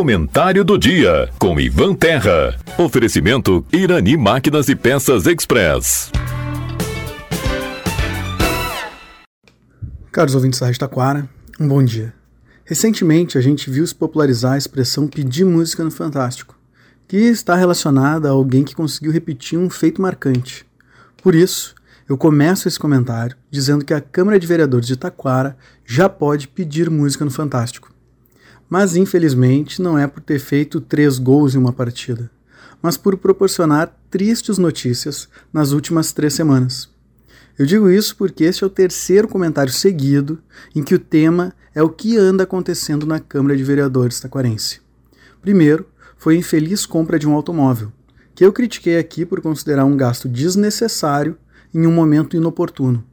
Comentário do dia com Ivan Terra. Oferecimento Irani Máquinas e Peças Express. Caros ouvintes da Rádio Taquara, um bom dia. Recentemente a gente viu se popularizar a expressão pedir música no Fantástico, que está relacionada a alguém que conseguiu repetir um feito marcante. Por isso, eu começo esse comentário dizendo que a Câmara de Vereadores de Taquara já pode pedir música no Fantástico mas infelizmente não é por ter feito três gols em uma partida, mas por proporcionar tristes notícias nas últimas três semanas. Eu digo isso porque este é o terceiro comentário seguido em que o tema é o que anda acontecendo na Câmara de Vereadores taquarense. Primeiro, foi a infeliz compra de um automóvel, que eu critiquei aqui por considerar um gasto desnecessário em um momento inoportuno.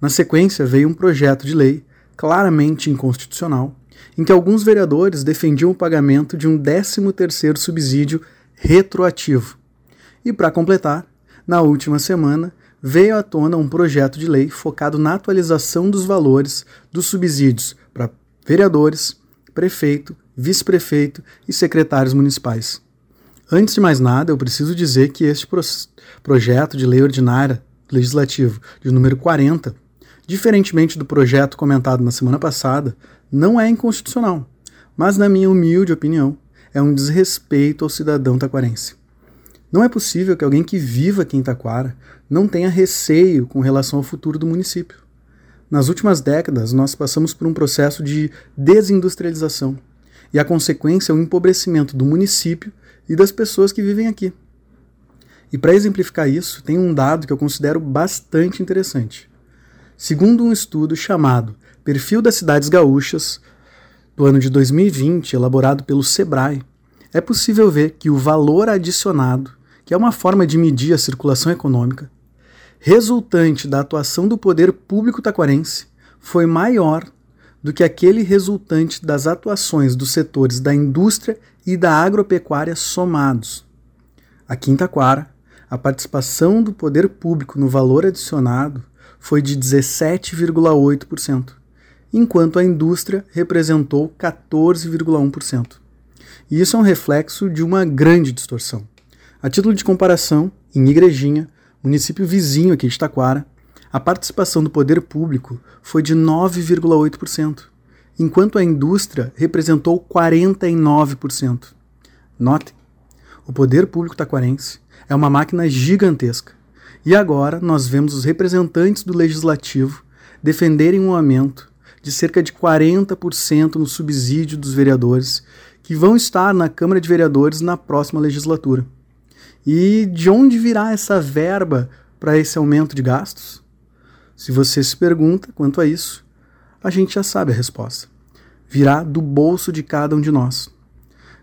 Na sequência, veio um projeto de lei claramente inconstitucional em que alguns vereadores defendiam o pagamento de um 13º subsídio retroativo. E para completar, na última semana, veio à tona um projeto de lei focado na atualização dos valores dos subsídios para vereadores, prefeito, vice-prefeito e secretários municipais. Antes de mais nada, eu preciso dizer que este pro projeto de lei ordinária legislativo de número 40, diferentemente do projeto comentado na semana passada, não é inconstitucional, mas, na minha humilde opinião, é um desrespeito ao cidadão taquarense. Não é possível que alguém que viva aqui em Taquara não tenha receio com relação ao futuro do município. Nas últimas décadas, nós passamos por um processo de desindustrialização e a consequência é o empobrecimento do município e das pessoas que vivem aqui. E para exemplificar isso, tem um dado que eu considero bastante interessante. Segundo um estudo chamado Perfil das Cidades Gaúchas, do ano de 2020, elaborado pelo SEBRAE, é possível ver que o valor adicionado, que é uma forma de medir a circulação econômica, resultante da atuação do poder público taquarense, foi maior do que aquele resultante das atuações dos setores da indústria e da agropecuária somados. Aqui em Taquara, a participação do poder público no valor adicionado foi de 17,8%, enquanto a indústria representou 14,1%. E isso é um reflexo de uma grande distorção. A título de comparação, em Igrejinha, município vizinho aqui de Taquara, a participação do poder público foi de 9,8%, enquanto a indústria representou 49%. Notem, o poder público taquarense é uma máquina gigantesca e agora nós vemos os representantes do legislativo defenderem um aumento de cerca de 40% no subsídio dos vereadores que vão estar na Câmara de Vereadores na próxima legislatura. E de onde virá essa verba para esse aumento de gastos? Se você se pergunta quanto a isso, a gente já sabe a resposta. Virá do bolso de cada um de nós.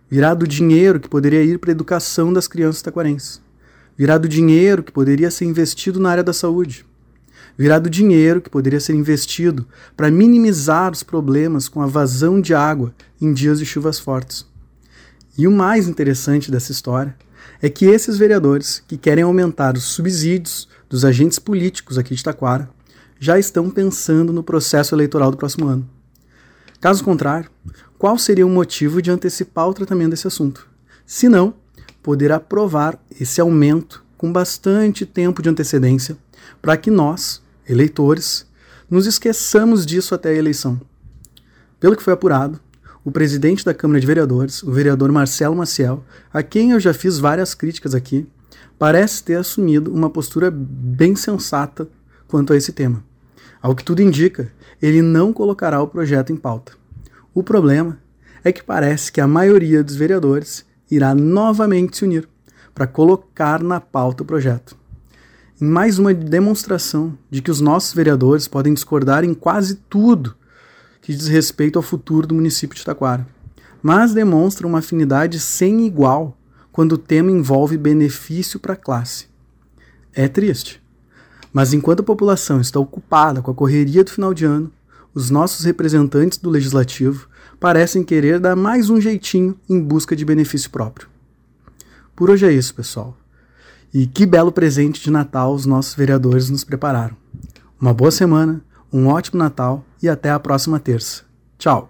Virá do dinheiro que poderia ir para a educação das crianças taquarenses virá do dinheiro que poderia ser investido na área da saúde, virá do dinheiro que poderia ser investido para minimizar os problemas com a vazão de água em dias de chuvas fortes. E o mais interessante dessa história é que esses vereadores que querem aumentar os subsídios dos agentes políticos aqui de Taquara já estão pensando no processo eleitoral do próximo ano. Caso contrário, qual seria o motivo de antecipar o tratamento desse assunto? Se não, poder aprovar esse aumento com bastante tempo de antecedência, para que nós, eleitores, nos esqueçamos disso até a eleição. Pelo que foi apurado, o presidente da Câmara de Vereadores, o vereador Marcelo Maciel, a quem eu já fiz várias críticas aqui, parece ter assumido uma postura bem sensata quanto a esse tema. Ao que tudo indica, ele não colocará o projeto em pauta. O problema é que parece que a maioria dos vereadores irá novamente se unir para colocar na pauta o projeto. Mais uma demonstração de que os nossos vereadores podem discordar em quase tudo que diz respeito ao futuro do município de Taquara, mas demonstra uma afinidade sem igual quando o tema envolve benefício para a classe. É triste, mas enquanto a população está ocupada com a correria do final de ano, os nossos representantes do legislativo parecem querer dar mais um jeitinho em busca de benefício próprio. Por hoje é isso, pessoal. E que belo presente de Natal os nossos vereadores nos prepararam. Uma boa semana, um ótimo Natal e até a próxima terça. Tchau!